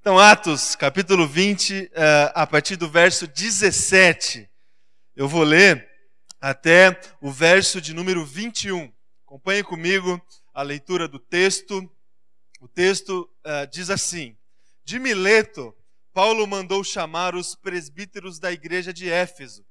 Então, Atos, capítulo 20, eh, a partir do verso 17. Eu vou ler até o verso de número 21. Acompanhe comigo a leitura do texto. O texto uh, diz assim: De Mileto, Paulo mandou chamar os presbíteros da igreja de Éfeso.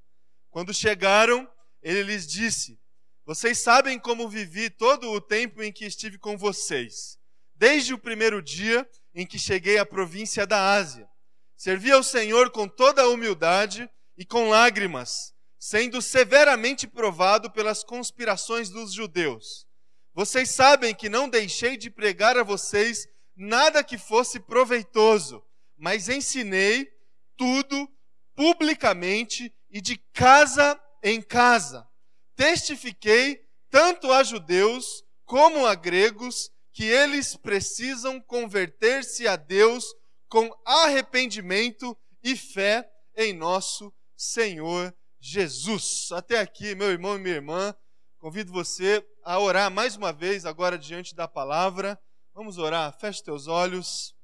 Quando chegaram, ele lhes disse: Vocês sabem como vivi todo o tempo em que estive com vocês, desde o primeiro dia em que cheguei à província da Ásia. Servi ao Senhor com toda a humildade e com lágrimas, sendo severamente provado pelas conspirações dos judeus. Vocês sabem que não deixei de pregar a vocês nada que fosse proveitoso, mas ensinei tudo publicamente e de casa em casa. Testifiquei tanto a judeus como a gregos que eles precisam converter-se a Deus com arrependimento e fé em nosso Senhor Jesus. Até aqui, meu irmão e minha irmã, convido você a orar mais uma vez agora diante da palavra. Vamos orar, feche teus olhos.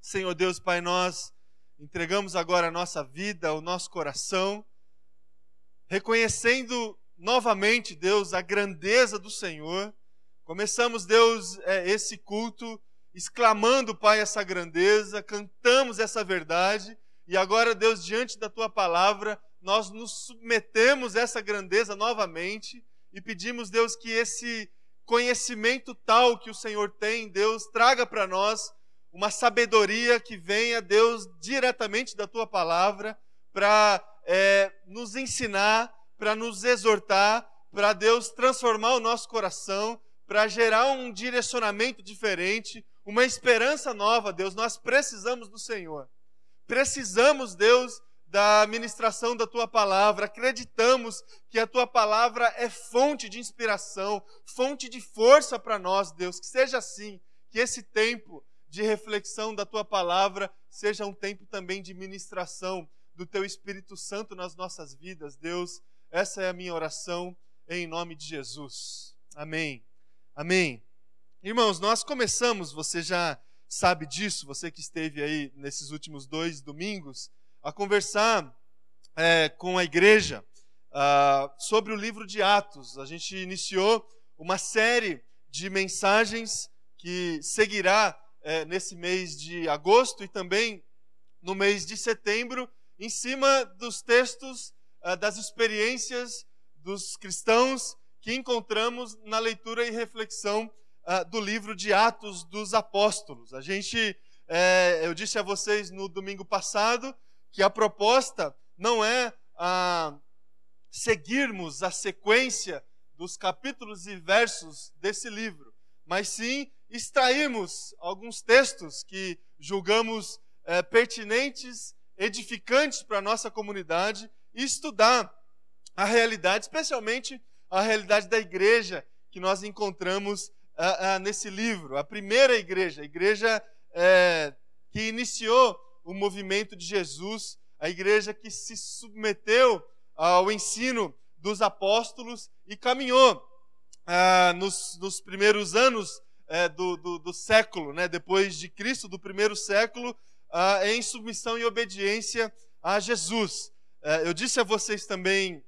Senhor Deus, Pai, nós entregamos agora a nossa vida, o nosso coração, reconhecendo novamente, Deus, a grandeza do Senhor Começamos, Deus, é, esse culto exclamando, Pai, essa grandeza, cantamos essa verdade, e agora, Deus, diante da tua palavra, nós nos submetemos a essa grandeza novamente e pedimos, Deus, que esse conhecimento tal que o Senhor tem, Deus, traga para nós uma sabedoria que venha, Deus, diretamente da tua palavra, para é, nos ensinar, para nos exortar, para Deus transformar o nosso coração para gerar um direcionamento diferente, uma esperança nova, Deus. Nós precisamos do Senhor. Precisamos, Deus, da ministração da tua palavra. Acreditamos que a tua palavra é fonte de inspiração, fonte de força para nós, Deus. Que seja assim, que esse tempo de reflexão da tua palavra seja um tempo também de ministração do teu Espírito Santo nas nossas vidas, Deus. Essa é a minha oração em nome de Jesus. Amém. Amém. Irmãos, nós começamos, você já sabe disso, você que esteve aí nesses últimos dois domingos, a conversar é, com a igreja uh, sobre o livro de Atos. A gente iniciou uma série de mensagens que seguirá é, nesse mês de agosto e também no mês de setembro, em cima dos textos uh, das experiências dos cristãos que encontramos na leitura e reflexão uh, do livro de Atos dos Apóstolos. A gente, é, eu disse a vocês no domingo passado que a proposta não é uh, seguirmos a sequência dos capítulos e versos desse livro, mas sim extrairmos alguns textos que julgamos é, pertinentes, edificantes para a nossa comunidade e estudar a realidade, especialmente a realidade da igreja que nós encontramos uh, uh, nesse livro. A primeira igreja, a igreja uh, que iniciou o movimento de Jesus, a igreja que se submeteu ao ensino dos apóstolos e caminhou ah, nos, nos, primeiros anos eh, do, do, do, século, né, depois de Cristo, do primeiro século, em submissão e obediência a Jesus. Eh, eu disse a vocês também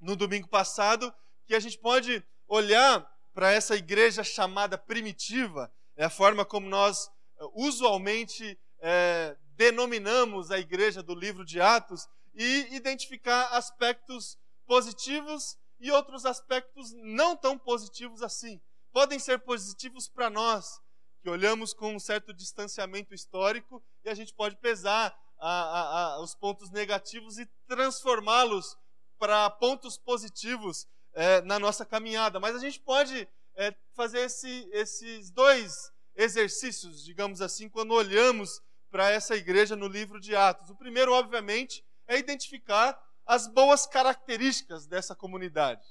no domingo passado que a gente pode olhar para essa igreja chamada primitiva, é a forma como nós eh, usualmente é, denominamos a igreja do livro de Atos, e identificar aspectos positivos e outros aspectos não tão positivos assim. Podem ser positivos para nós, que olhamos com um certo distanciamento histórico, e a gente pode pesar a, a, a, os pontos negativos e transformá-los para pontos positivos é, na nossa caminhada. Mas a gente pode é, fazer esse, esses dois exercícios, digamos assim, quando olhamos para essa igreja no livro de Atos. O primeiro, obviamente, é identificar as boas características dessa comunidade,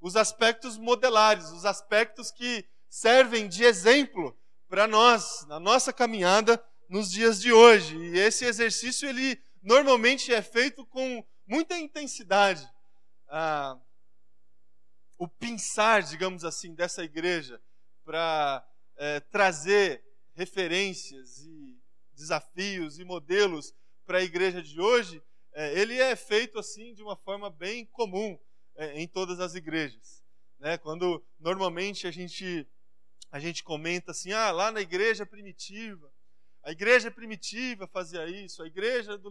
os aspectos modelares, os aspectos que servem de exemplo para nós, na nossa caminhada nos dias de hoje. E esse exercício, ele normalmente é feito com muita intensidade. Ah, o pensar, digamos assim, dessa igreja para é, trazer referências e desafios e modelos para a igreja de hoje, é, ele é feito assim de uma forma bem comum é, em todas as igrejas. Né? Quando normalmente a gente, a gente comenta assim, ah, lá na igreja primitiva, a igreja primitiva fazia isso, a igreja do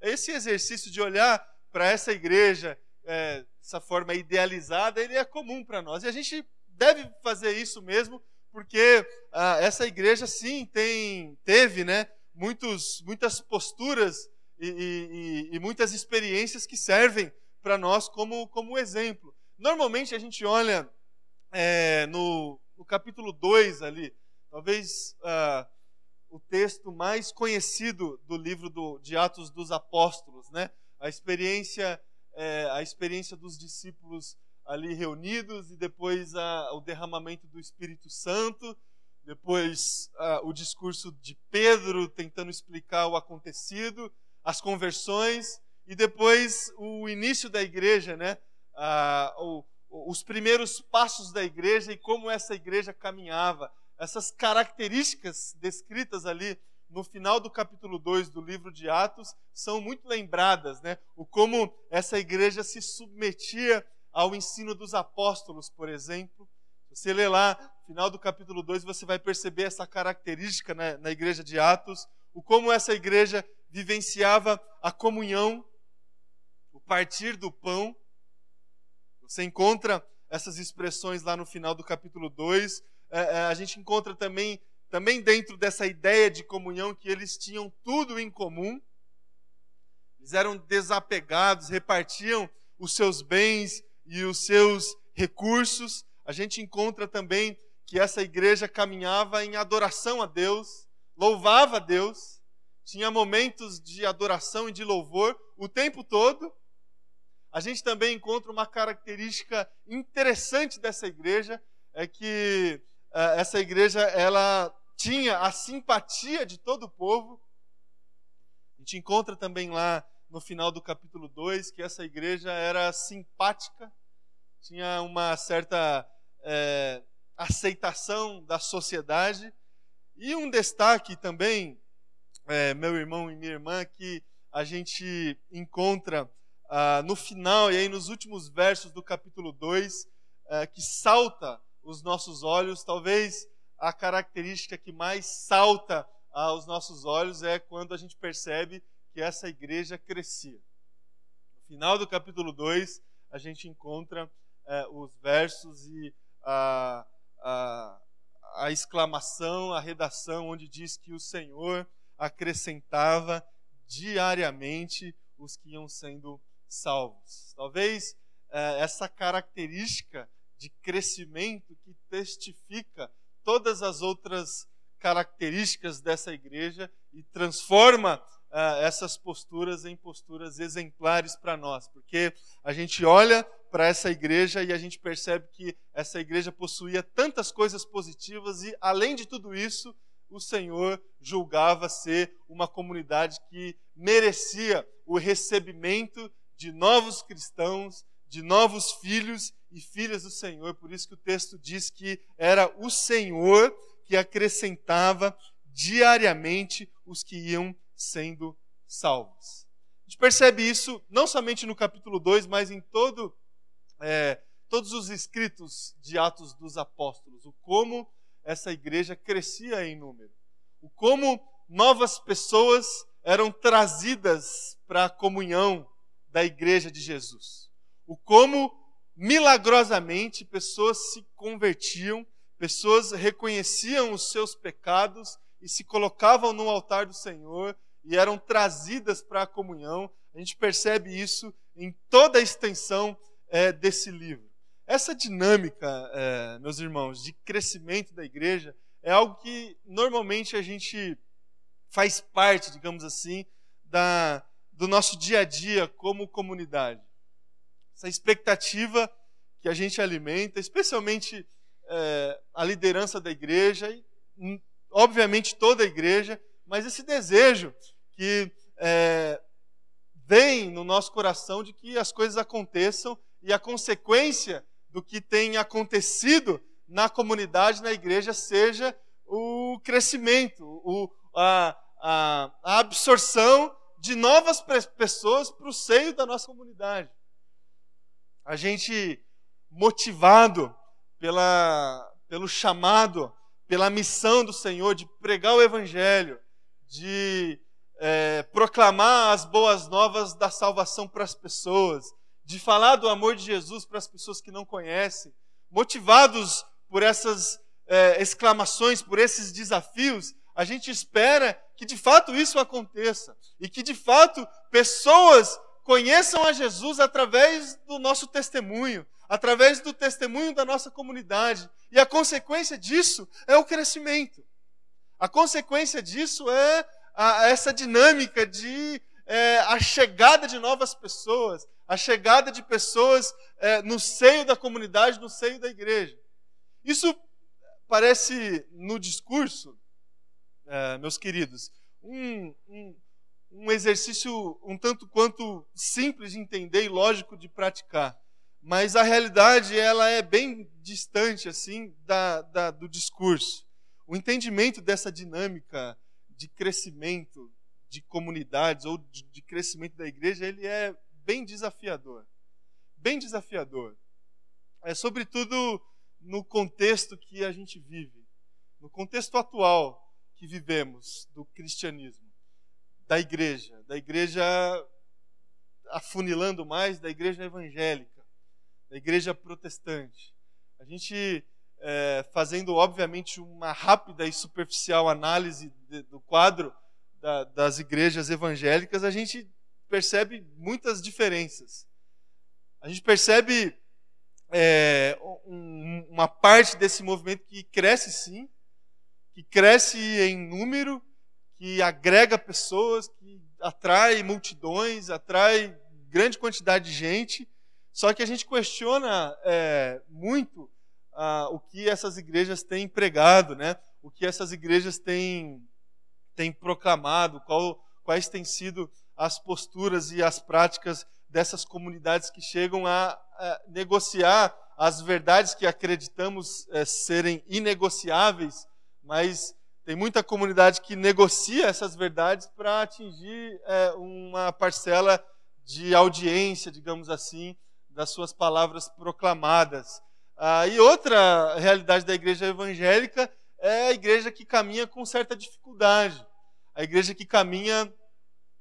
esse exercício de olhar para essa igreja é, dessa forma idealizada, ele é comum para nós. E a gente deve fazer isso mesmo, porque ah, essa igreja sim tem, teve, né, muitos, muitas posturas e, e, e muitas experiências que servem para nós como, como exemplo. Normalmente a gente olha é, no, no, capítulo 2 ali, talvez ah, o texto mais conhecido do livro do, de Atos dos Apóstolos, né? A experiência, é, a experiência dos discípulos ali reunidos e depois a, o derramamento do Espírito Santo, depois a, o discurso de Pedro tentando explicar o acontecido, as conversões e depois o início da igreja, né? o, os primeiros passos da igreja e como essa igreja caminhava essas características descritas ali no final do capítulo 2 do livro de Atos são muito lembradas, né? O como essa igreja se submetia ao ensino dos apóstolos, por exemplo. Você lê lá, final do capítulo 2, você vai perceber essa característica né, na igreja de Atos, o como essa igreja vivenciava a comunhão, o partir do pão. Você encontra essas expressões lá no final do capítulo 2, é, é, a gente encontra também, também dentro dessa ideia de comunhão que eles tinham tudo em comum. Eles eram desapegados, repartiam os seus bens e os seus recursos. A gente encontra também que essa igreja caminhava em adoração a Deus, louvava a Deus, tinha momentos de adoração e de louvor o tempo todo. A gente também encontra uma característica interessante dessa igreja, é que é, essa igreja ela tinha a simpatia de todo o povo. A gente encontra também lá no final do capítulo 2 que essa igreja era simpática, tinha uma certa é, aceitação da sociedade. E um destaque também, é, meu irmão e minha irmã, que a gente encontra ah, no final e aí nos últimos versos do capítulo 2, é, que salta os nossos olhos, talvez a característica que mais salta aos nossos olhos é quando a gente percebe que essa igreja crescia. No final do capítulo 2, a gente encontra é, os versos e a, a, a exclamação, a redação, onde diz que o Senhor acrescentava diariamente os que iam sendo salvos. Talvez é, essa característica de crescimento que testifica todas as outras características dessa igreja e transforma uh, essas posturas em posturas exemplares para nós, porque a gente olha para essa igreja e a gente percebe que essa igreja possuía tantas coisas positivas e, além de tudo isso, o Senhor julgava ser uma comunidade que merecia o recebimento de novos cristãos, de novos filhos e filhas do Senhor. Por isso que o texto diz que era o Senhor que acrescentava diariamente os que iam sendo salvos. A gente percebe isso não somente no capítulo 2, mas em todo, é, todos os escritos de Atos dos Apóstolos, o como essa igreja crescia em número, o como novas pessoas eram trazidas para a comunhão da igreja de Jesus, o como milagrosamente pessoas se convertiam, pessoas reconheciam os seus pecados e se colocavam no altar do Senhor e eram trazidas para a comunhão. A gente percebe isso em toda a extensão é, desse livro. Essa dinâmica, é, meus irmãos, de crescimento da igreja é algo que normalmente a gente faz parte, digamos assim, da, do nosso dia a dia como comunidade essa expectativa que a gente alimenta, especialmente é, a liderança da igreja, e hum, obviamente toda a igreja, mas esse desejo que é, vem no nosso coração de que as coisas aconteçam e a consequência do que tem acontecido na comunidade, na igreja, seja o crescimento, o, a, a, a absorção de novas pessoas para o seio da nossa comunidade. A gente motivado pela, pelo chamado, pela missão do Senhor de pregar o Evangelho, de é, proclamar as boas novas da salvação para as pessoas, de falar do amor de Jesus para as pessoas que não conhecem, motivados por essas é, exclamações, por esses desafios, a gente espera que de fato isso aconteça e que de fato pessoas conheçam a Jesus através do nosso testemunho, através do testemunho da nossa comunidade. E a consequência disso é o crescimento. A consequência disso é a, essa dinâmica de é, a chegada de novas pessoas, a chegada de pessoas é, no seio da comunidade, no seio da igreja. Isso parece, no discurso, é, meus queridos, um, um, um exercício um tanto quanto simples de entender e lógico de praticar. Mas a realidade ela é bem distante assim da, da, do discurso. O entendimento dessa dinâmica de crescimento de comunidades ou de, de crescimento da igreja ele é bem desafiador, bem desafiador. É sobretudo no contexto que a gente vive, no contexto atual que vivemos do cristianismo, da igreja, da igreja afunilando mais, da igreja evangélica, da igreja protestante. A gente, é, fazendo obviamente uma rápida e superficial análise de, do quadro da, das igrejas evangélicas, a gente percebe muitas diferenças. A gente percebe é, um, uma parte desse movimento que cresce sim, que cresce em número, que agrega pessoas, que atrai multidões, atrai grande quantidade de gente. Só que a gente questiona é, muito ah, o que essas igrejas têm pregado, né? o que essas igrejas têm, têm proclamado, qual, quais têm sido as posturas e as práticas dessas comunidades que chegam a, a negociar as verdades que acreditamos é, serem inegociáveis mas tem muita comunidade que negocia essas verdades para atingir é, uma parcela de audiência, digamos assim, das suas palavras proclamadas. Ah, e outra realidade da igreja evangélica é a igreja que caminha com certa dificuldade. A igreja que caminha,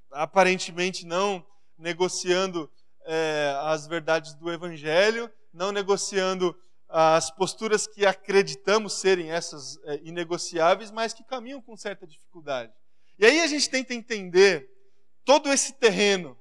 aparentemente, não negociando é, as verdades do evangelho, não negociando as posturas que acreditamos serem essas é, inegociáveis, mas que caminham com certa dificuldade. E aí a gente tenta entender todo esse terreno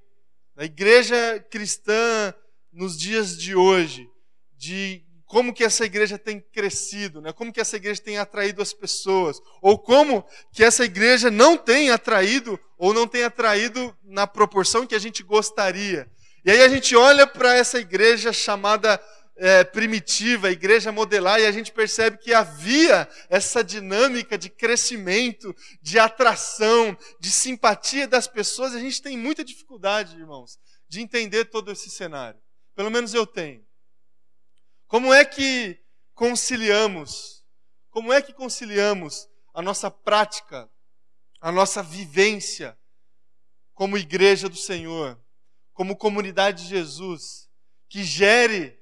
da igreja cristã nos dias de hoje, de como que essa igreja tem crescido, né? como que essa igreja tem atraído as pessoas, ou como que essa igreja não tem atraído, ou não tem atraído na proporção que a gente gostaria. E aí a gente olha para essa igreja chamada é, primitiva, a igreja modelar, e a gente percebe que havia essa dinâmica de crescimento, de atração, de simpatia das pessoas. A gente tem muita dificuldade, irmãos, de entender todo esse cenário. Pelo menos eu tenho. Como é que conciliamos? Como é que conciliamos a nossa prática, a nossa vivência como igreja do Senhor, como comunidade de Jesus, que gere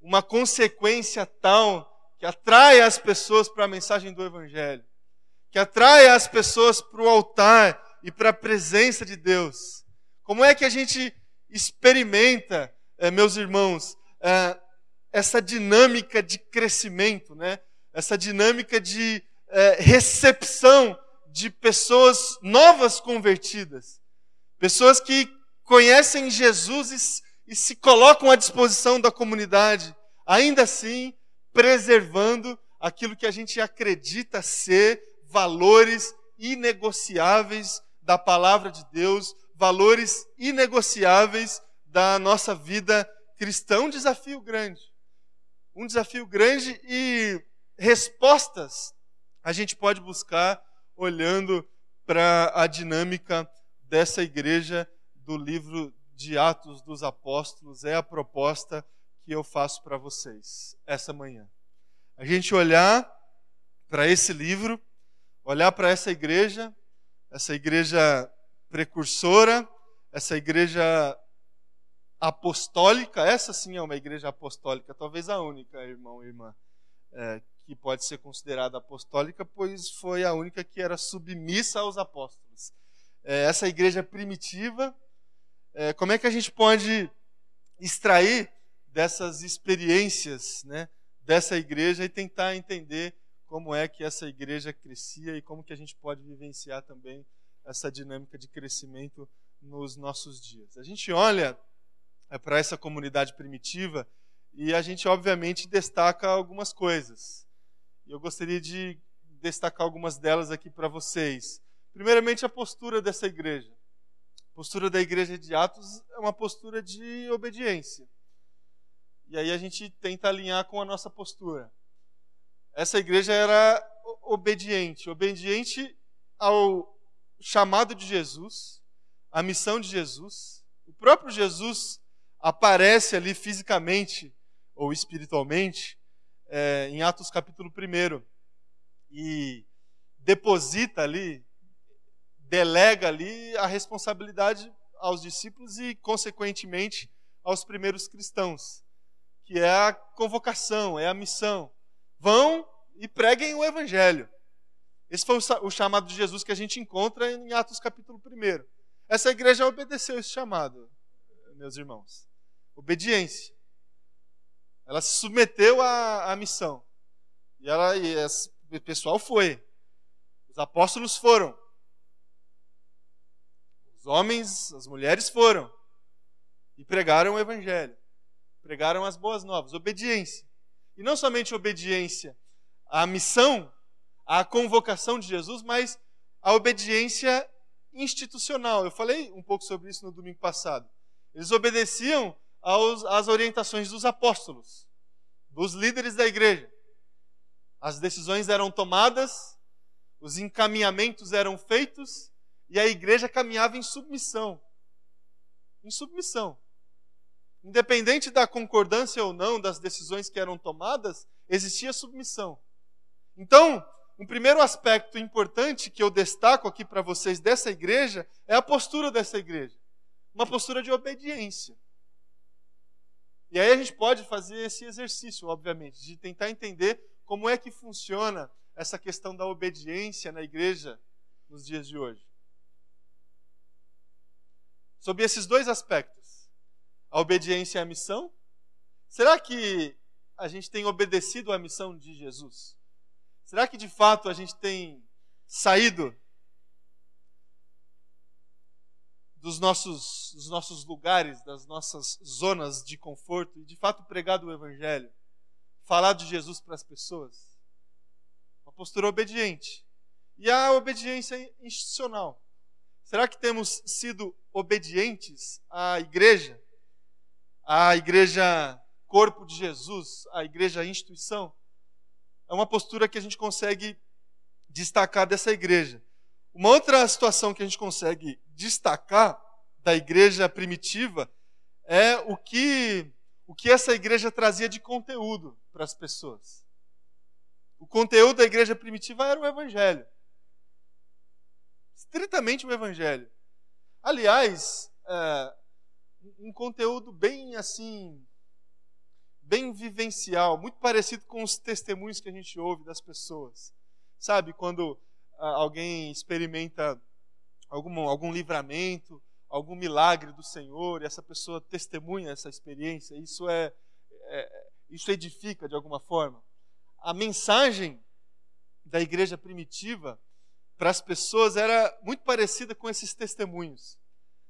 uma consequência tal que atrai as pessoas para a mensagem do Evangelho, que atrai as pessoas para o altar e para a presença de Deus. Como é que a gente experimenta, eh, meus irmãos, eh, essa dinâmica de crescimento, né? essa dinâmica de eh, recepção de pessoas novas convertidas, pessoas que conhecem Jesus e e se colocam à disposição da comunidade, ainda assim preservando aquilo que a gente acredita ser valores inegociáveis da palavra de Deus, valores inegociáveis da nossa vida cristã. Um desafio grande. Um desafio grande e respostas a gente pode buscar olhando para a dinâmica dessa igreja do livro de Atos dos Apóstolos é a proposta que eu faço para vocês essa manhã. A gente olhar para esse livro, olhar para essa igreja, essa igreja precursora, essa igreja apostólica, essa sim é uma igreja apostólica, talvez a única, irmão e irmã, é, que pode ser considerada apostólica, pois foi a única que era submissa aos apóstolos. É, essa igreja primitiva, é, como é que a gente pode extrair dessas experiências né, dessa igreja e tentar entender como é que essa igreja crescia e como que a gente pode vivenciar também essa dinâmica de crescimento nos nossos dias. A gente olha é, para essa comunidade primitiva e a gente obviamente destaca algumas coisas. Eu gostaria de destacar algumas delas aqui para vocês. Primeiramente, a postura dessa igreja. Postura da igreja de Atos é uma postura de obediência. E aí a gente tenta alinhar com a nossa postura. Essa igreja era obediente, obediente ao chamado de Jesus, à missão de Jesus. O próprio Jesus aparece ali fisicamente ou espiritualmente é, em Atos capítulo 1 e deposita ali, delega ali a responsabilidade aos discípulos e, consequentemente, aos primeiros cristãos que é a convocação, é a missão. Vão e preguem o evangelho. Esse foi o chamado de Jesus que a gente encontra em Atos capítulo 1. Essa igreja obedeceu esse chamado, meus irmãos. Obediência. Ela se submeteu à, à missão. E, ela, e esse, o pessoal foi. Os apóstolos foram. Os homens, as mulheres foram. E pregaram o evangelho pregaram as boas novas, obediência. E não somente obediência à missão, à convocação de Jesus, mas a obediência institucional. Eu falei um pouco sobre isso no domingo passado. Eles obedeciam aos, às orientações dos apóstolos, dos líderes da igreja. As decisões eram tomadas, os encaminhamentos eram feitos e a igreja caminhava em submissão. Em submissão. Independente da concordância ou não das decisões que eram tomadas, existia submissão. Então, um primeiro aspecto importante que eu destaco aqui para vocês dessa igreja é a postura dessa igreja. Uma postura de obediência. E aí a gente pode fazer esse exercício, obviamente, de tentar entender como é que funciona essa questão da obediência na igreja nos dias de hoje. Sobre esses dois aspectos a obediência à missão? Será que a gente tem obedecido à missão de Jesus? Será que de fato a gente tem saído dos nossos, dos nossos lugares, das nossas zonas de conforto e de fato pregado o Evangelho? Falar de Jesus para as pessoas? Uma postura obediente. E a obediência institucional. Será que temos sido obedientes à igreja? a igreja corpo de Jesus, a igreja instituição, é uma postura que a gente consegue destacar dessa igreja. Uma outra situação que a gente consegue destacar da igreja primitiva é o que o que essa igreja trazia de conteúdo para as pessoas. O conteúdo da igreja primitiva era o evangelho. Estritamente o evangelho. Aliás, é, um conteúdo bem assim, bem vivencial, muito parecido com os testemunhos que a gente ouve das pessoas. Sabe, quando ah, alguém experimenta algum, algum livramento, algum milagre do Senhor, e essa pessoa testemunha essa experiência, isso é, é isso edifica de alguma forma. A mensagem da igreja primitiva para as pessoas era muito parecida com esses testemunhos.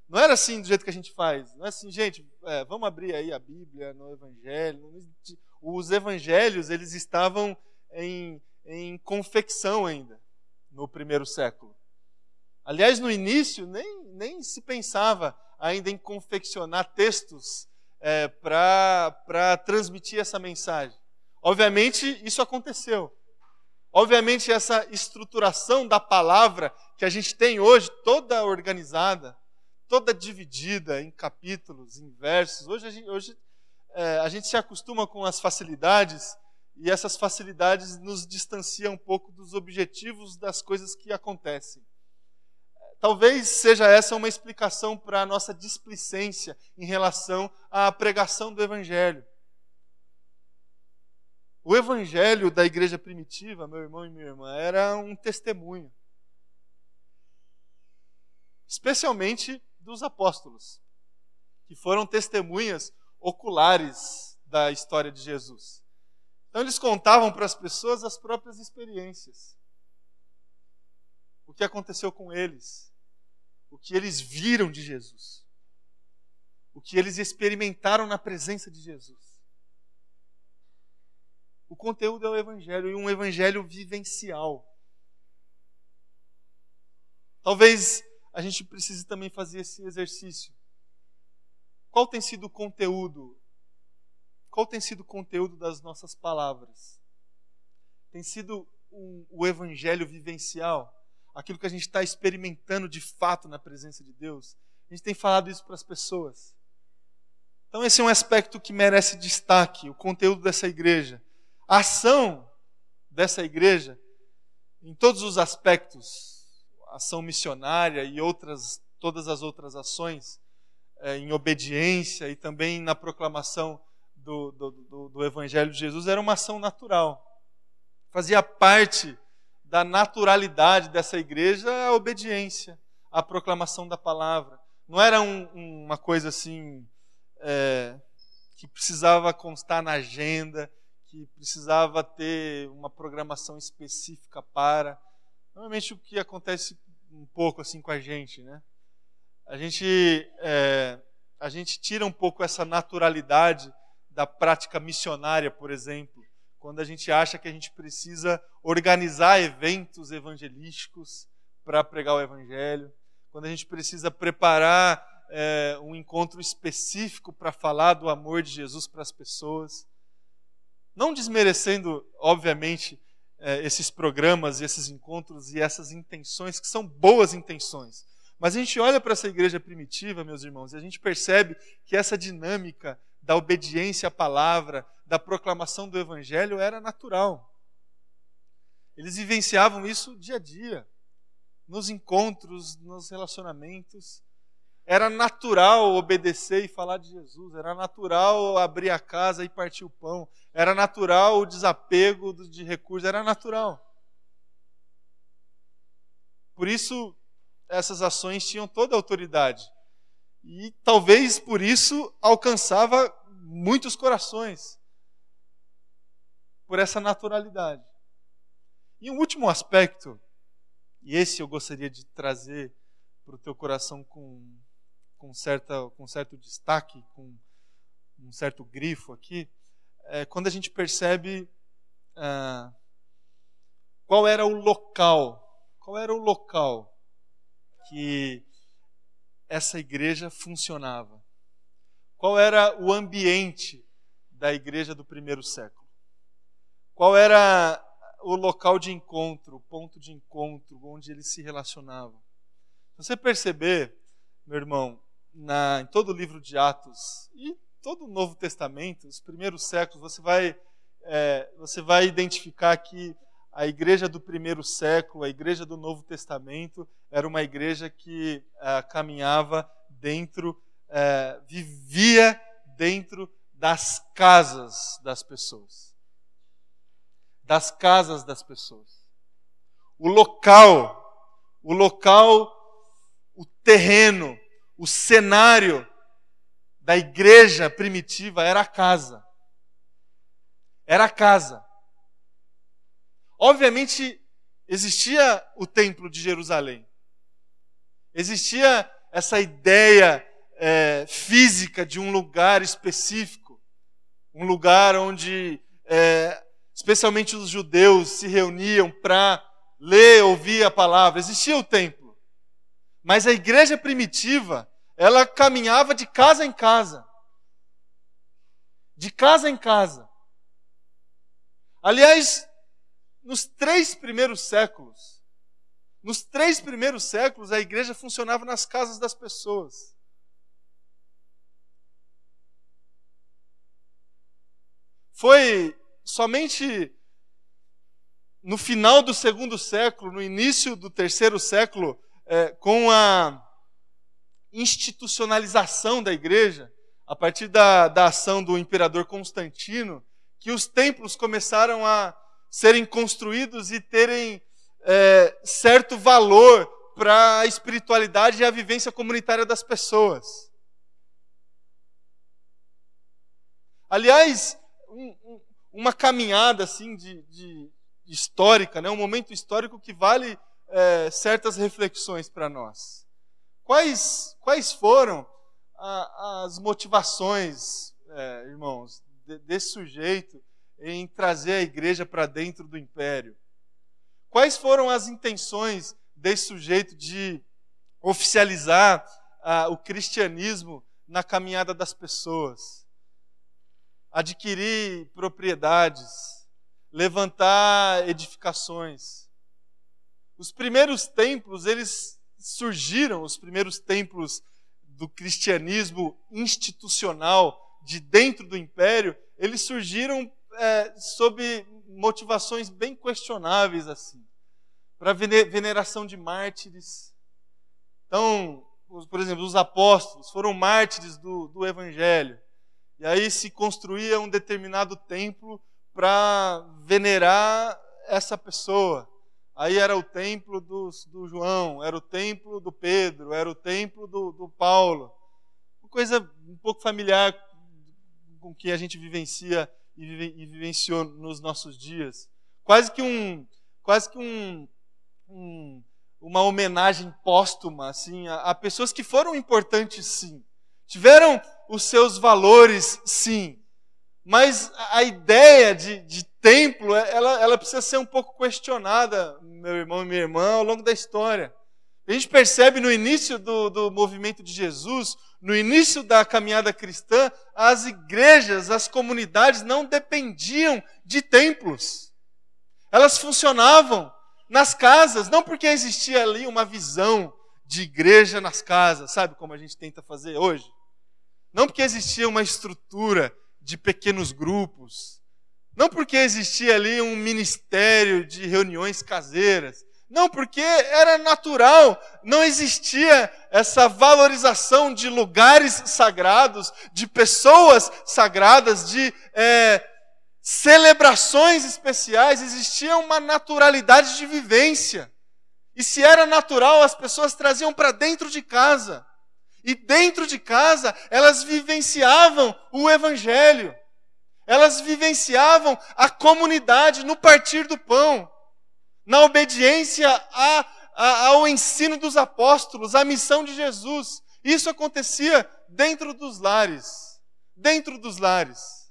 Não era assim do jeito que a gente faz. Não é assim, gente, é, vamos abrir aí a Bíblia no Evangelho. Os Evangelhos, eles estavam em, em confecção ainda, no primeiro século. Aliás, no início, nem, nem se pensava ainda em confeccionar textos é, para transmitir essa mensagem. Obviamente, isso aconteceu. Obviamente, essa estruturação da palavra que a gente tem hoje, toda organizada, toda dividida em capítulos, em versos. Hoje, a gente, hoje é, a gente se acostuma com as facilidades e essas facilidades nos distanciam um pouco dos objetivos das coisas que acontecem. talvez seja essa uma explicação para a nossa displicência em relação à pregação do Evangelho. O Evangelho da igreja primitiva, meu irmão e minha irmã, era um testemunho. Especialmente dos apóstolos, que foram testemunhas oculares da história de Jesus. Então, eles contavam para as pessoas as próprias experiências. O que aconteceu com eles. O que eles viram de Jesus. O que eles experimentaram na presença de Jesus. O conteúdo é o Evangelho e um Evangelho vivencial. Talvez a gente precise também fazer esse exercício. Qual tem sido o conteúdo? Qual tem sido o conteúdo das nossas palavras? Tem sido um, o evangelho vivencial? Aquilo que a gente está experimentando de fato na presença de Deus? A gente tem falado isso para as pessoas. Então, esse é um aspecto que merece destaque: o conteúdo dessa igreja. A ação dessa igreja, em todos os aspectos, ação missionária e outras, todas as outras ações, é, em obediência e também na proclamação do, do, do, do Evangelho de Jesus, era uma ação natural. Fazia parte da naturalidade dessa igreja a obediência, a proclamação da palavra. Não era um, uma coisa assim é, que precisava constar na agenda, que precisava ter uma programação específica para. Normalmente o que acontece um pouco assim com a gente, né? A gente, é, a gente tira um pouco essa naturalidade da prática missionária, por exemplo, quando a gente acha que a gente precisa organizar eventos evangelísticos para pregar o evangelho, quando a gente precisa preparar é, um encontro específico para falar do amor de Jesus para as pessoas. Não desmerecendo, obviamente, é, esses programas, esses encontros e essas intenções, que são boas intenções. Mas a gente olha para essa igreja primitiva, meus irmãos, e a gente percebe que essa dinâmica da obediência à palavra, da proclamação do evangelho era natural. Eles vivenciavam isso dia a dia, nos encontros, nos relacionamentos. Era natural obedecer e falar de Jesus, era natural abrir a casa e partir o pão, era natural o desapego de recursos, era natural. Por isso, essas ações tinham toda a autoridade. E talvez por isso alcançava muitos corações. Por essa naturalidade. E um último aspecto, e esse eu gostaria de trazer para o teu coração com, com, certa, com certo destaque, com um certo grifo aqui, é quando a gente percebe ah, qual era o local, qual era o local que essa igreja funcionava? Qual era o ambiente da igreja do primeiro século? Qual era o local de encontro, o ponto de encontro onde eles se relacionavam? Você perceber, meu irmão, na, em todo o livro de Atos e todo o Novo Testamento, os primeiros séculos, você vai, é, você vai identificar que a igreja do primeiro século, a igreja do Novo Testamento, era uma igreja que uh, caminhava dentro, uh, vivia dentro das casas das pessoas. Das casas das pessoas. O local, o local, o terreno, o cenário da igreja primitiva era a casa. Era a casa. Obviamente, existia o Templo de Jerusalém. Existia essa ideia é, física de um lugar específico, um lugar onde, é, especialmente os judeus, se reuniam para ler, ouvir a palavra. Existia o templo. Mas a igreja primitiva, ela caminhava de casa em casa. De casa em casa. Aliás, nos três primeiros séculos, nos três primeiros séculos, a igreja funcionava nas casas das pessoas. Foi somente no final do segundo século, no início do terceiro século é, com a institucionalização da igreja, a partir da, da ação do imperador Constantino, que os templos começaram a serem construídos e terem é, certo valor para a espiritualidade e a vivência comunitária das pessoas. Aliás, um, um, uma caminhada assim de, de, histórica, né? um momento histórico que vale é, certas reflexões para nós. Quais, quais foram a, as motivações, é, irmãos, de, desse sujeito em trazer a igreja para dentro do império? Quais foram as intenções desse sujeito de oficializar o cristianismo na caminhada das pessoas? Adquirir propriedades, levantar edificações. Os primeiros templos, eles surgiram, os primeiros templos do cristianismo institucional de dentro do império, eles surgiram é, sob motivações bem questionáveis assim, para veneração de mártires. Então, por exemplo, os apóstolos foram mártires do, do evangelho. E aí se construía um determinado templo para venerar essa pessoa. Aí era o templo do, do, João, era o templo do Pedro, era o templo do, do Paulo. Uma coisa um pouco familiar com que a gente vivencia e, vive, e vivenciou nos nossos dias. Quase que um, quase que um, um uma homenagem póstuma assim a, a pessoas que foram importantes, sim, tiveram os seus valores, sim, mas a ideia de, de templo, ela, ela precisa ser um pouco questionada, meu irmão e minha irmã, ao longo da história. A gente percebe no início do, do movimento de Jesus, no início da caminhada cristã, as igrejas, as comunidades não dependiam de templos. Elas funcionavam nas casas, não porque existia ali uma visão de igreja nas casas, sabe como a gente tenta fazer hoje? Não porque existia uma estrutura de pequenos grupos. Não porque existia ali um ministério de reuniões caseiras. Não, porque era natural, não existia essa valorização de lugares sagrados, de pessoas sagradas, de é, celebrações especiais, existia uma naturalidade de vivência. E se era natural, as pessoas traziam para dentro de casa. E dentro de casa, elas vivenciavam o Evangelho. Elas vivenciavam a comunidade no partir do pão, na obediência a, a, ao ensino dos apóstolos, à missão de Jesus. Isso acontecia dentro dos lares. Dentro dos lares.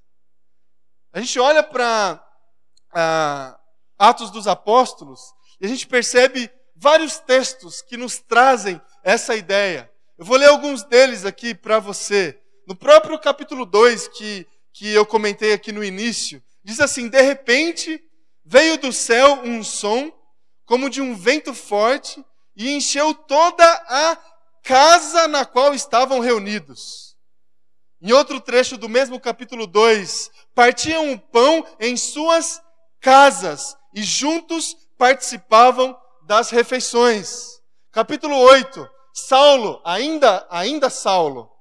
A gente olha para Atos dos Apóstolos e a gente percebe vários textos que nos trazem essa ideia. Eu vou ler alguns deles aqui para você. No próprio capítulo 2, que, que eu comentei aqui no início, diz assim: De repente veio do céu um som, como de um vento forte, e encheu toda a casa na qual estavam reunidos. Em outro trecho do mesmo capítulo 2, partiam o pão em suas casas e juntos participavam das refeições. Capítulo 8, Saulo, ainda, ainda Saulo,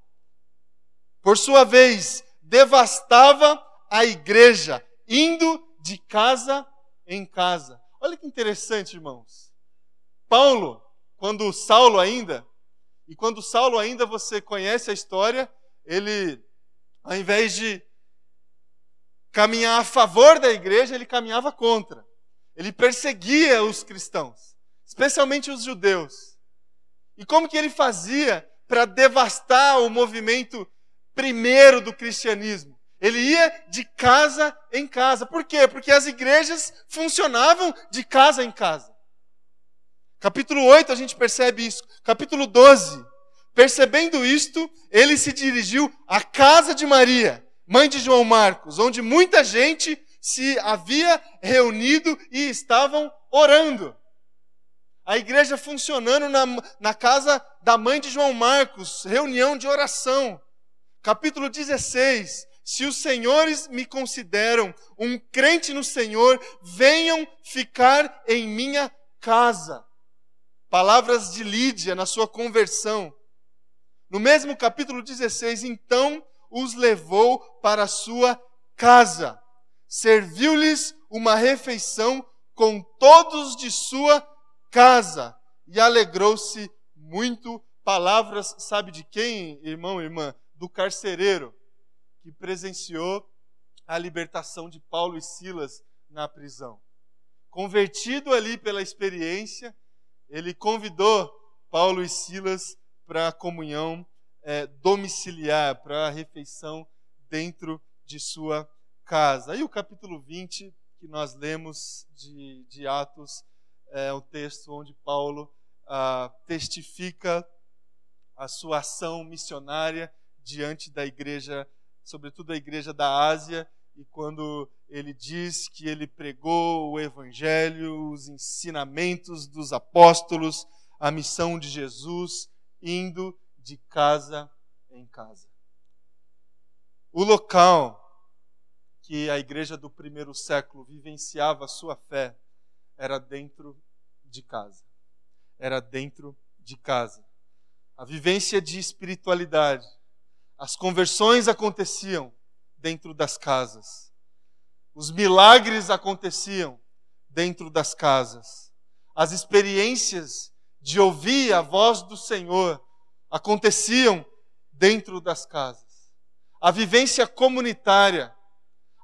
por sua vez, devastava a igreja, indo de casa em casa. Olha que interessante, irmãos. Paulo, quando Saulo ainda, e quando Saulo ainda você conhece a história, ele, ao invés de caminhar a favor da igreja, ele caminhava contra. Ele perseguia os cristãos, especialmente os judeus. E como que ele fazia para devastar o movimento primeiro do cristianismo? Ele ia de casa em casa. Por quê? Porque as igrejas funcionavam de casa em casa. Capítulo 8 a gente percebe isso. Capítulo 12. Percebendo isto, ele se dirigiu à casa de Maria, mãe de João Marcos, onde muita gente se havia reunido e estavam orando a igreja funcionando na, na casa da mãe de João Marcos, reunião de oração. Capítulo 16. Se os senhores me consideram um crente no Senhor, venham ficar em minha casa. palavras de Lídia na sua conversão. No mesmo capítulo 16, então os levou para a sua casa, serviu-lhes uma refeição com todos de sua casa e alegrou-se muito. Palavras, sabe de quem, irmão e irmã? Do carcereiro que presenciou a libertação de Paulo e Silas na prisão. Convertido ali pela experiência, ele convidou Paulo e Silas para a comunhão é, domiciliar, para a refeição dentro de sua casa. Aí o capítulo 20 que nós lemos de, de Atos é um texto onde Paulo ah, testifica a sua ação missionária diante da igreja, sobretudo a igreja da Ásia, e quando ele diz que ele pregou o evangelho, os ensinamentos dos apóstolos, a missão de Jesus, indo de casa em casa. O local que a igreja do primeiro século vivenciava a sua fé era dentro de casa. Era dentro de casa. A vivência de espiritualidade, as conversões aconteciam dentro das casas. Os milagres aconteciam dentro das casas. As experiências de ouvir a voz do Senhor aconteciam dentro das casas. A vivência comunitária,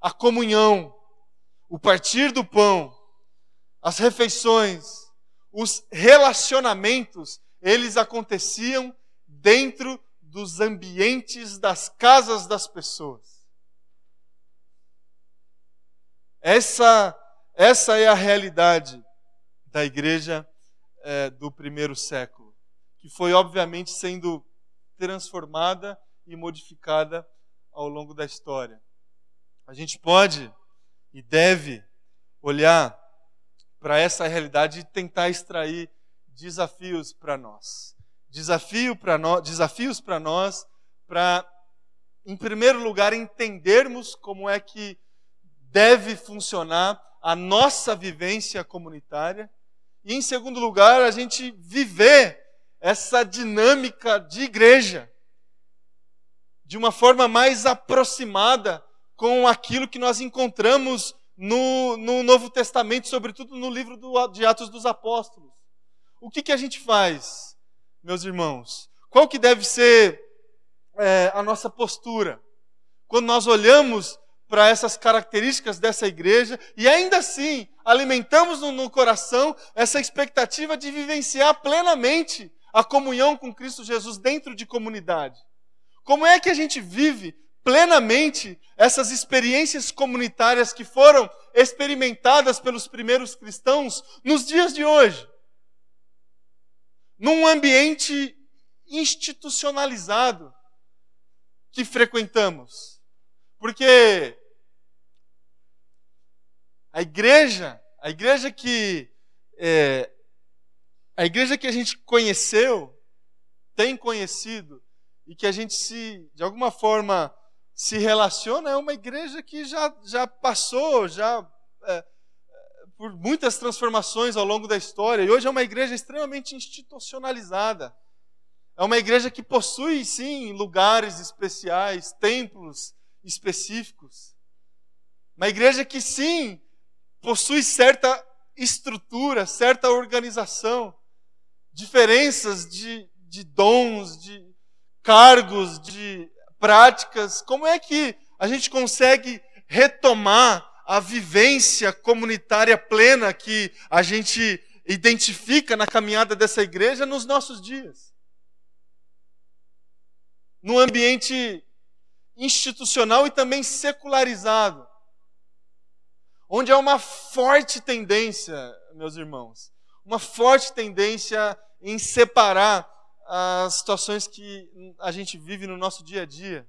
a comunhão, o partir do pão, as refeições, os relacionamentos, eles aconteciam dentro dos ambientes das casas das pessoas. Essa, essa é a realidade da igreja é, do primeiro século, que foi obviamente sendo transformada e modificada ao longo da história. A gente pode e deve olhar para essa realidade e tentar extrair desafios para nós. Desafio para nós, desafios para nós para em primeiro lugar entendermos como é que deve funcionar a nossa vivência comunitária. E, em segundo lugar, a gente viver essa dinâmica de igreja de uma forma mais aproximada com aquilo que nós encontramos no, no Novo Testamento, sobretudo no livro do, de Atos dos Apóstolos. O que, que a gente faz, meus irmãos? Qual que deve ser é, a nossa postura? Quando nós olhamos para essas características dessa igreja e ainda assim alimentamos no, no, coração essa expectativa de vivenciar plenamente a comunhão com Cristo Jesus dentro de comunidade. Como é que a gente vive plenamente essas experiências comunitárias que foram experimentadas pelos primeiros cristãos nos dias de hoje? Num ambiente institucionalizado que frequentamos. Porque a igreja, a igreja que é, a igreja que a gente conheceu, tem conhecido e que a gente se, de alguma forma, se relaciona é uma igreja que já, já passou, já é, por muitas transformações ao longo da história e hoje é uma igreja extremamente institucionalizada. É uma igreja que possui, sim, lugares especiais, templos específicos. Uma igreja que, sim, possui certa estrutura, certa organização, diferenças de, de dons, de cargos, de práticas. Como é que a gente consegue retomar a vivência comunitária plena que a gente identifica na caminhada dessa igreja nos nossos dias? No ambiente institucional e também secularizado onde há uma forte tendência, meus irmãos, uma forte tendência em separar as situações que a gente vive no nosso dia a dia.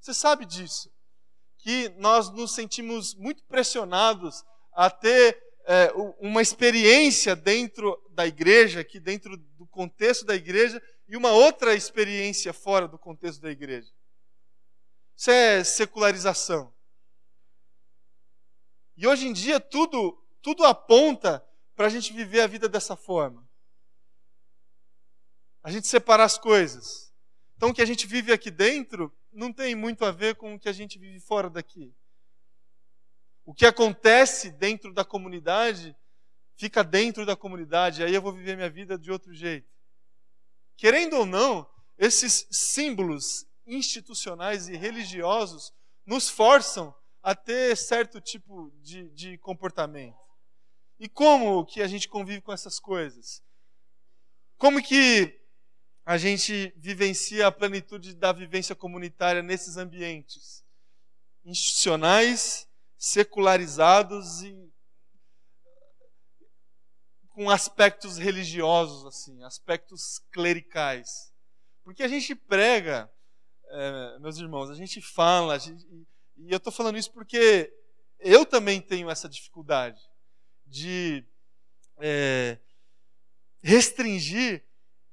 Você sabe disso, que nós nos sentimos muito pressionados a ter é, uma experiência dentro da igreja, aqui dentro do contexto da igreja, e uma outra experiência fora do contexto da igreja. Isso é secularização. E hoje em dia tudo, tudo aponta para a gente viver a vida dessa forma. a gente separar as coisas. Então, o que a gente vive aqui dentro não tem muito a ver com o que a gente vive fora daqui. O que acontece dentro da comunidade fica dentro da comunidade, aí eu vou viver minha vida de outro jeito. Querendo ou não, esses símbolos institucionais e religiosos nos forçam a ter certo tipo de, de comportamento. E como que a gente convive com essas coisas? Como que a gente vivencia a plenitude da vivência comunitária nesses ambientes institucionais, secularizados e com aspectos religiosos, assim, aspectos clericais. Porque a gente prega, é, meus irmãos, a gente fala, a gente, e eu estou falando isso porque eu também tenho essa dificuldade de é, restringir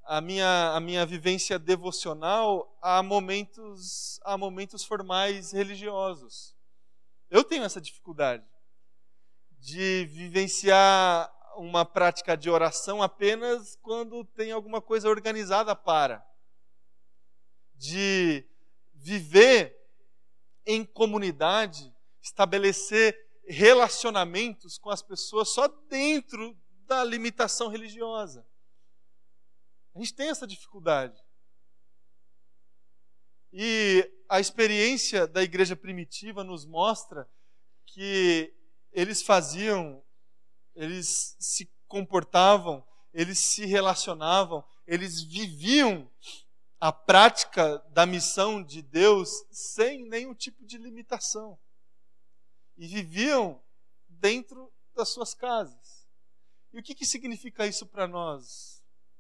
a minha, a minha vivência devocional a momentos, a momentos formais religiosos. Eu tenho essa dificuldade de vivenciar uma prática de oração apenas quando tem alguma coisa organizada para. De viver em comunidade, estabelecer relacionamentos com as pessoas só dentro da limitação religiosa. A gente tem essa dificuldade. E a experiência da igreja primitiva nos mostra que eles faziam, eles se comportavam, eles se relacionavam, eles viviam a prática da missão de Deus sem nenhum tipo de limitação. E viviam dentro das suas casas. E o que, que significa isso para nós?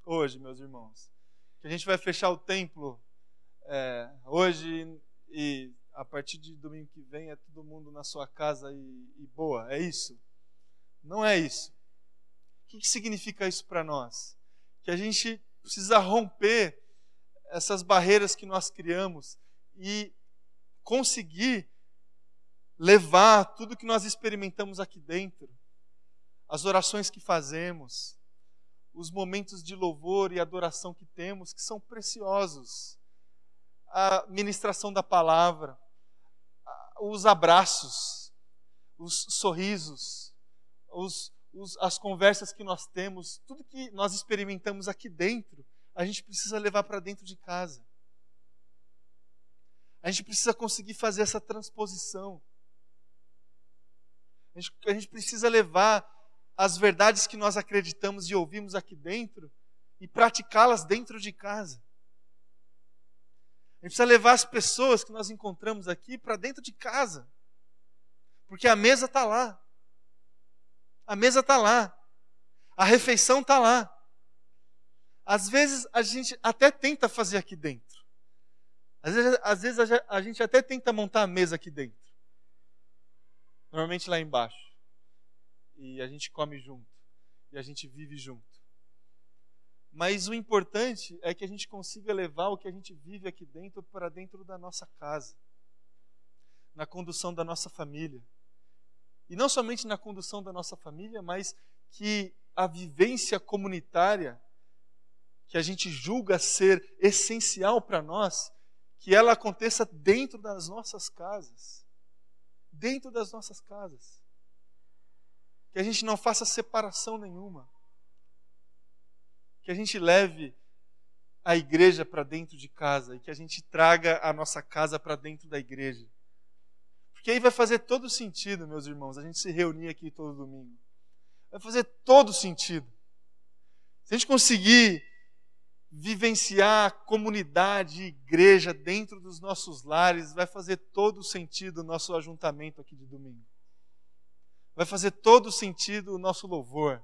Hoje, meus irmãos. Que a gente vai fechar o templo é, hoje e a partir de domingo que vem é todo mundo na sua casa e, e boa. É isso? Não é isso. O que, que significa isso para nós? Que a gente precisa romper essas barreiras que nós criamos e conseguir levar tudo que nós experimentamos aqui dentro, as orações que fazemos, os momentos de louvor e adoração que temos, que são preciosos. A ministração da palavra, os abraços, os sorrisos, os, os, as conversas que nós temos, tudo que nós experimentamos aqui dentro, a gente precisa levar para dentro de casa. A gente precisa conseguir fazer essa transposição. A gente, a gente precisa levar as verdades que nós acreditamos e ouvimos aqui dentro e praticá-las dentro de casa. A gente precisa levar as pessoas que nós encontramos aqui para dentro de casa. Porque a mesa está lá. A mesa está lá. A refeição está lá. Às vezes a gente até tenta fazer aqui dentro. Às vezes, às vezes a gente até tenta montar a mesa aqui dentro. Normalmente lá embaixo e a gente come junto e a gente vive junto. Mas o importante é que a gente consiga levar o que a gente vive aqui dentro para dentro da nossa casa, na condução da nossa família. E não somente na condução da nossa família, mas que a vivência comunitária, que a gente julga ser essencial para nós, que ela aconteça dentro das nossas casas. Dentro das nossas casas que a gente não faça separação nenhuma, que a gente leve a igreja para dentro de casa e que a gente traga a nossa casa para dentro da igreja. Porque aí vai fazer todo sentido, meus irmãos, a gente se reunir aqui todo domingo. Vai fazer todo sentido. Se a gente conseguir vivenciar comunidade, igreja dentro dos nossos lares, vai fazer todo sentido o nosso ajuntamento aqui de domingo. Vai fazer todo sentido o nosso louvor.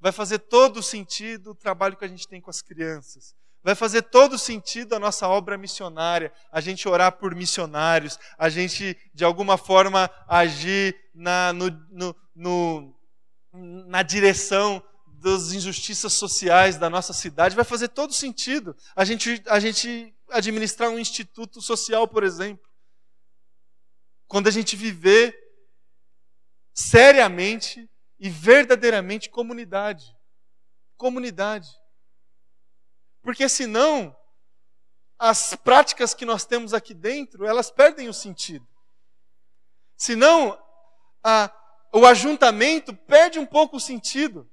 Vai fazer todo sentido o trabalho que a gente tem com as crianças. Vai fazer todo sentido a nossa obra missionária, a gente orar por missionários, a gente, de alguma forma, agir na, no, no, no, na direção das injustiças sociais da nossa cidade. Vai fazer todo sentido a gente, a gente administrar um instituto social, por exemplo. Quando a gente viver seriamente e verdadeiramente comunidade. Comunidade. Porque senão as práticas que nós temos aqui dentro, elas perdem o sentido. Senão a, o ajuntamento perde um pouco o sentido.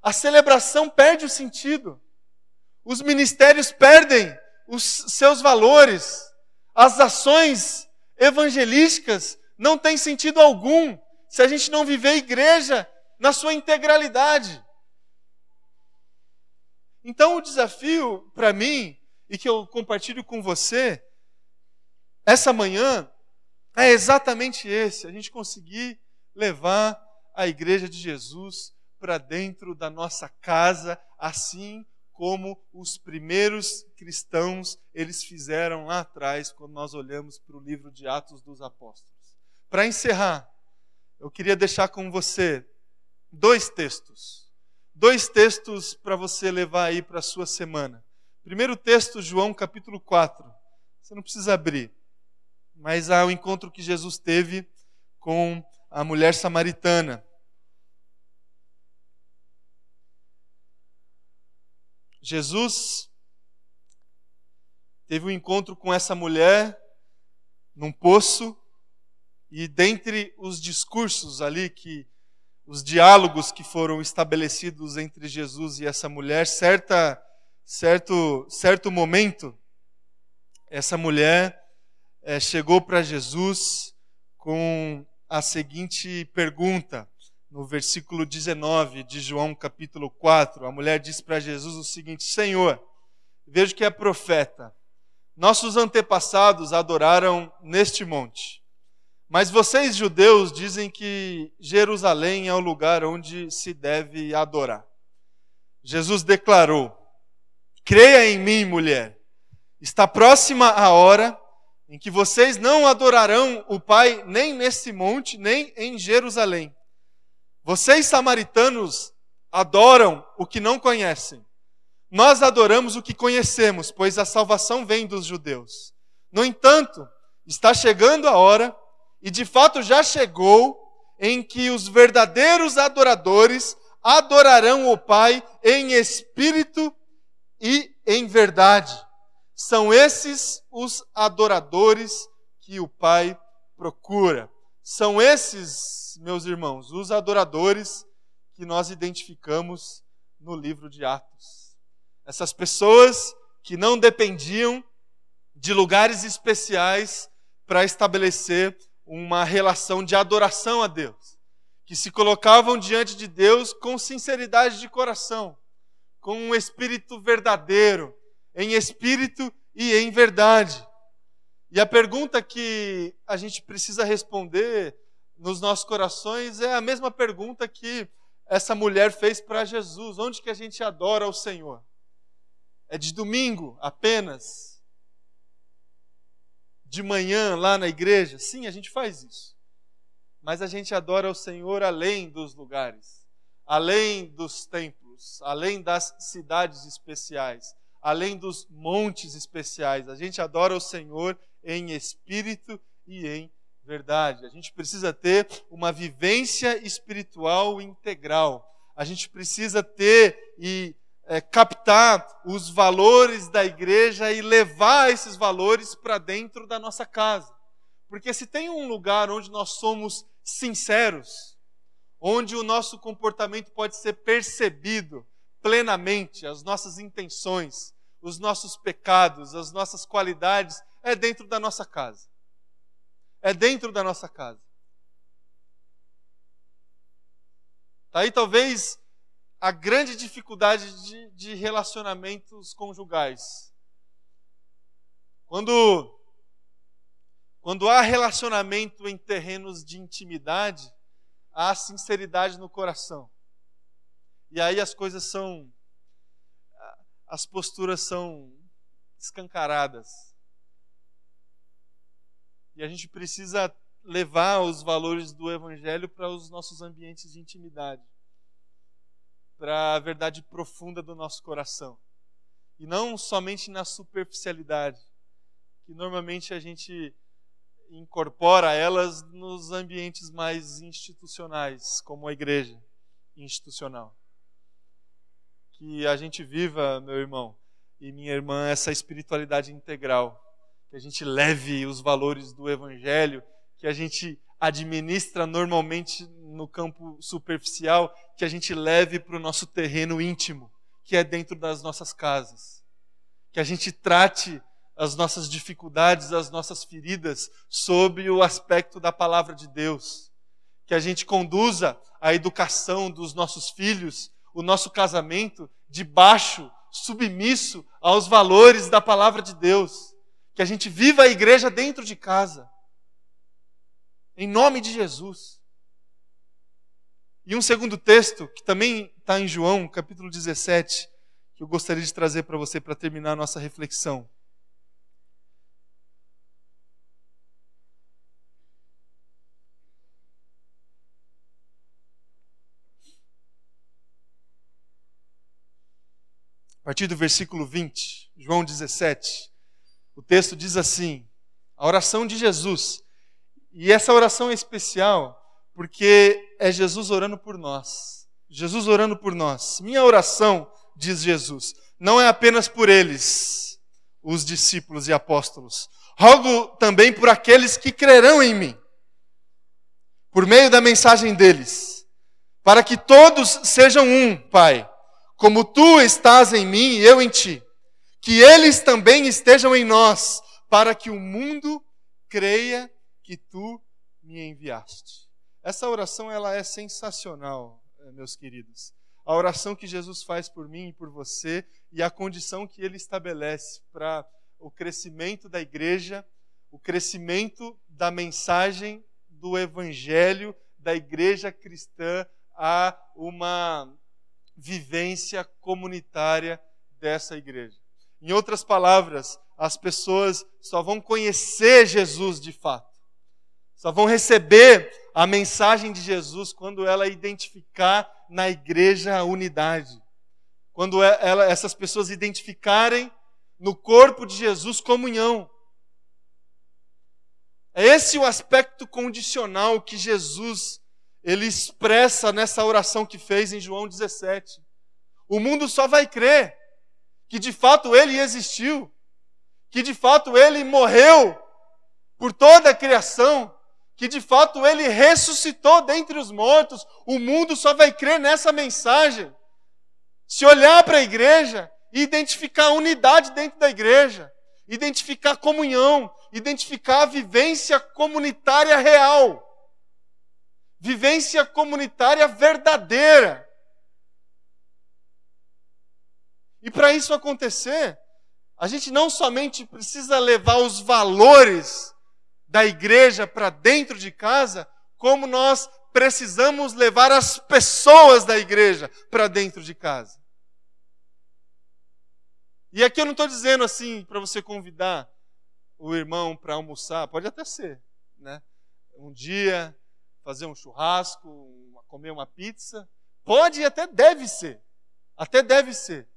A celebração perde o sentido. Os ministérios perdem os seus valores. As ações evangelísticas não têm sentido algum se a gente não viver a igreja na sua integralidade. Então, o desafio para mim, e que eu compartilho com você, essa manhã, é exatamente esse: a gente conseguir levar a igreja de Jesus para dentro da nossa casa, assim como os primeiros cristãos eles fizeram lá atrás, quando nós olhamos para o livro de Atos dos Apóstolos. Para encerrar, eu queria deixar com você dois textos. Dois textos para você levar aí para a sua semana. Primeiro texto, João capítulo 4. Você não precisa abrir, mas há o encontro que Jesus teve com a mulher samaritana. Jesus teve um encontro com essa mulher num poço e dentre os discursos ali que os diálogos que foram estabelecidos entre Jesus e essa mulher, certa certo certo momento essa mulher é, chegou para Jesus com a seguinte pergunta: no versículo 19 de João capítulo 4, a mulher diz para Jesus o seguinte: Senhor, vejo que é profeta. Nossos antepassados adoraram neste monte. Mas vocês, judeus, dizem que Jerusalém é o lugar onde se deve adorar. Jesus declarou: Creia em mim, mulher. Está próxima a hora em que vocês não adorarão o Pai nem nesse monte, nem em Jerusalém. Vocês, samaritanos, adoram o que não conhecem. Nós adoramos o que conhecemos, pois a salvação vem dos judeus. No entanto, está chegando a hora, e de fato já chegou, em que os verdadeiros adoradores adorarão o Pai em espírito e em verdade. São esses os adoradores que o Pai procura. São esses, meus irmãos, os adoradores que nós identificamos no livro de Atos. Essas pessoas que não dependiam de lugares especiais para estabelecer uma relação de adoração a Deus, que se colocavam diante de Deus com sinceridade de coração, com um espírito verdadeiro, em espírito e em verdade. E a pergunta que a gente precisa responder nos nossos corações é a mesma pergunta que essa mulher fez para Jesus: onde que a gente adora o Senhor? É de domingo apenas? De manhã lá na igreja? Sim, a gente faz isso. Mas a gente adora o Senhor além dos lugares, além dos templos, além das cidades especiais, além dos montes especiais. A gente adora o Senhor em espírito e em verdade. A gente precisa ter uma vivência espiritual integral. A gente precisa ter e é, captar os valores da igreja e levar esses valores para dentro da nossa casa. Porque se tem um lugar onde nós somos sinceros, onde o nosso comportamento pode ser percebido plenamente, as nossas intenções, os nossos pecados, as nossas qualidades, é dentro da nossa casa. É dentro da nossa casa. Tá aí talvez a grande dificuldade de, de relacionamentos conjugais. Quando, quando há relacionamento em terrenos de intimidade, há sinceridade no coração. E aí as coisas são. As posturas são escancaradas. E a gente precisa levar os valores do Evangelho para os nossos ambientes de intimidade, para a verdade profunda do nosso coração. E não somente na superficialidade, que normalmente a gente incorpora elas nos ambientes mais institucionais, como a igreja institucional. que a gente viva, meu irmão e minha irmã, essa espiritualidade integral, que a gente leve os valores do Evangelho, que a gente administra normalmente no campo superficial, que a gente leve para o nosso terreno íntimo, que é dentro das nossas casas. Que a gente trate as nossas dificuldades, as nossas feridas, sob o aspecto da palavra de Deus. Que a gente conduza a educação dos nossos filhos, o nosso casamento, debaixo, submisso aos valores da palavra de Deus. Que a gente viva a igreja dentro de casa. Em nome de Jesus. E um segundo texto, que também está em João, capítulo 17, que eu gostaria de trazer para você para terminar a nossa reflexão. A partir do versículo 20, João 17, o texto diz assim: a oração de Jesus. E essa oração é especial porque é Jesus orando por nós. Jesus orando por nós. Minha oração, diz Jesus, não é apenas por eles, os discípulos e apóstolos. Rogo também por aqueles que crerão em mim, por meio da mensagem deles, para que todos sejam um, Pai, como tu estás em mim e eu em ti. Que eles também estejam em nós, para que o mundo creia que tu me enviaste. Essa oração ela é sensacional, eh, meus queridos. A oração que Jesus faz por mim e por você e a condição que ele estabelece para o crescimento da igreja, o crescimento da mensagem do evangelho da igreja cristã a uma vivência comunitária dessa igreja. Em outras palavras, as pessoas só vão conhecer Jesus de fato, só vão receber a mensagem de Jesus quando ela identificar na igreja a unidade. Quando é, ela, essas pessoas identificarem no corpo de Jesus comunhão. É esse o aspecto condicional que Jesus ele expressa nessa oração que fez em João 17. O mundo só vai crer que de fato ele existiu, que de fato ele morreu por toda a criação, que de fato ele ressuscitou dentre os mortos, o mundo só vai crer nessa mensagem. Se olhar para a igreja e identificar a unidade dentro da igreja, identificar a comunhão, identificar a vivência comunitária real, vivência comunitária verdadeira. E para isso acontecer, a gente não somente precisa levar os valores da igreja para dentro de casa, como nós precisamos levar as pessoas da igreja para dentro de casa. E aqui eu não estou dizendo assim para você convidar o irmão para almoçar, pode até ser, né? Um dia fazer um churrasco, comer uma pizza, pode e até deve ser, até deve ser.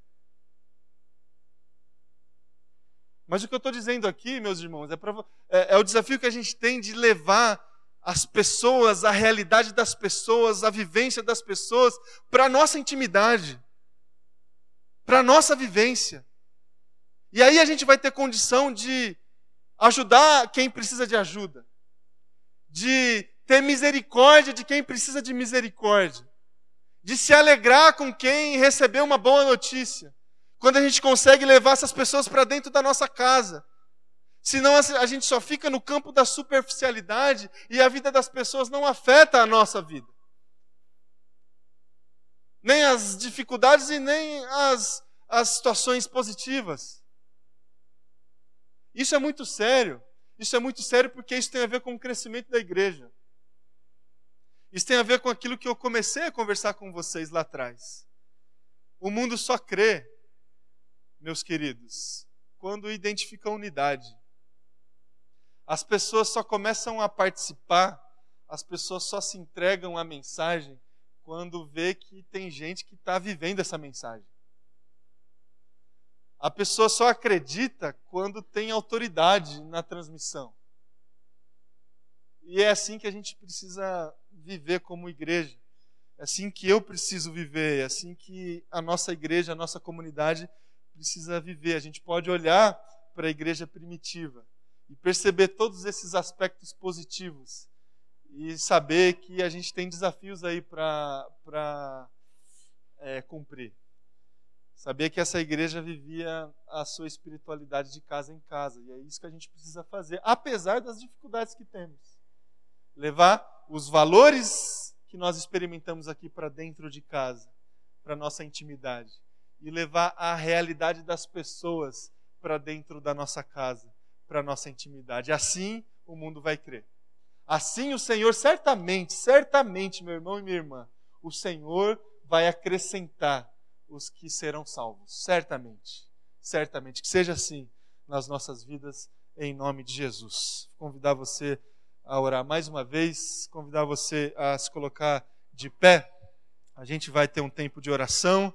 Mas o que eu estou dizendo aqui, meus irmãos, é, pra, é, é o desafio que a gente tem de levar as pessoas, a realidade das pessoas, a vivência das pessoas para a nossa intimidade, para a nossa vivência. E aí a gente vai ter condição de ajudar quem precisa de ajuda, de ter misericórdia de quem precisa de misericórdia, de se alegrar com quem recebeu uma boa notícia, quando a gente consegue levar essas pessoas para dentro da nossa casa. Senão a gente só fica no campo da superficialidade e a vida das pessoas não afeta a nossa vida. Nem as dificuldades e nem as, as situações positivas. Isso é muito sério. Isso é muito sério porque isso tem a ver com o crescimento da igreja. Isso tem a ver com aquilo que eu comecei a conversar com vocês lá atrás. O mundo só crê meus queridos, quando identifica a unidade. As pessoas só começam a participar, as pessoas só se entregam à mensagem quando vê que tem gente que está vivendo essa mensagem. A pessoa só acredita quando tem autoridade na transmissão. E é assim que a gente precisa viver como igreja. É assim que eu preciso viver, é assim que a nossa igreja, a nossa comunidade precisa viver. A gente pode olhar para a igreja primitiva e perceber todos esses aspectos positivos e saber que a gente tem desafios aí para é, cumprir. Saber que essa igreja vivia a sua espiritualidade de casa em casa. E é isso que a gente precisa fazer, apesar das dificuldades que temos. Levar os valores que nós experimentamos aqui para dentro de casa, para nossa intimidade. E levar a realidade das pessoas para dentro da nossa casa, para nossa intimidade. Assim o mundo vai crer. Assim o Senhor, certamente, certamente, meu irmão e minha irmã, o Senhor vai acrescentar os que serão salvos. Certamente. Certamente. Que seja assim nas nossas vidas, em nome de Jesus. Convidar você a orar mais uma vez, convidar você a se colocar de pé. A gente vai ter um tempo de oração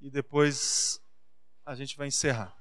e depois a gente vai encerrar.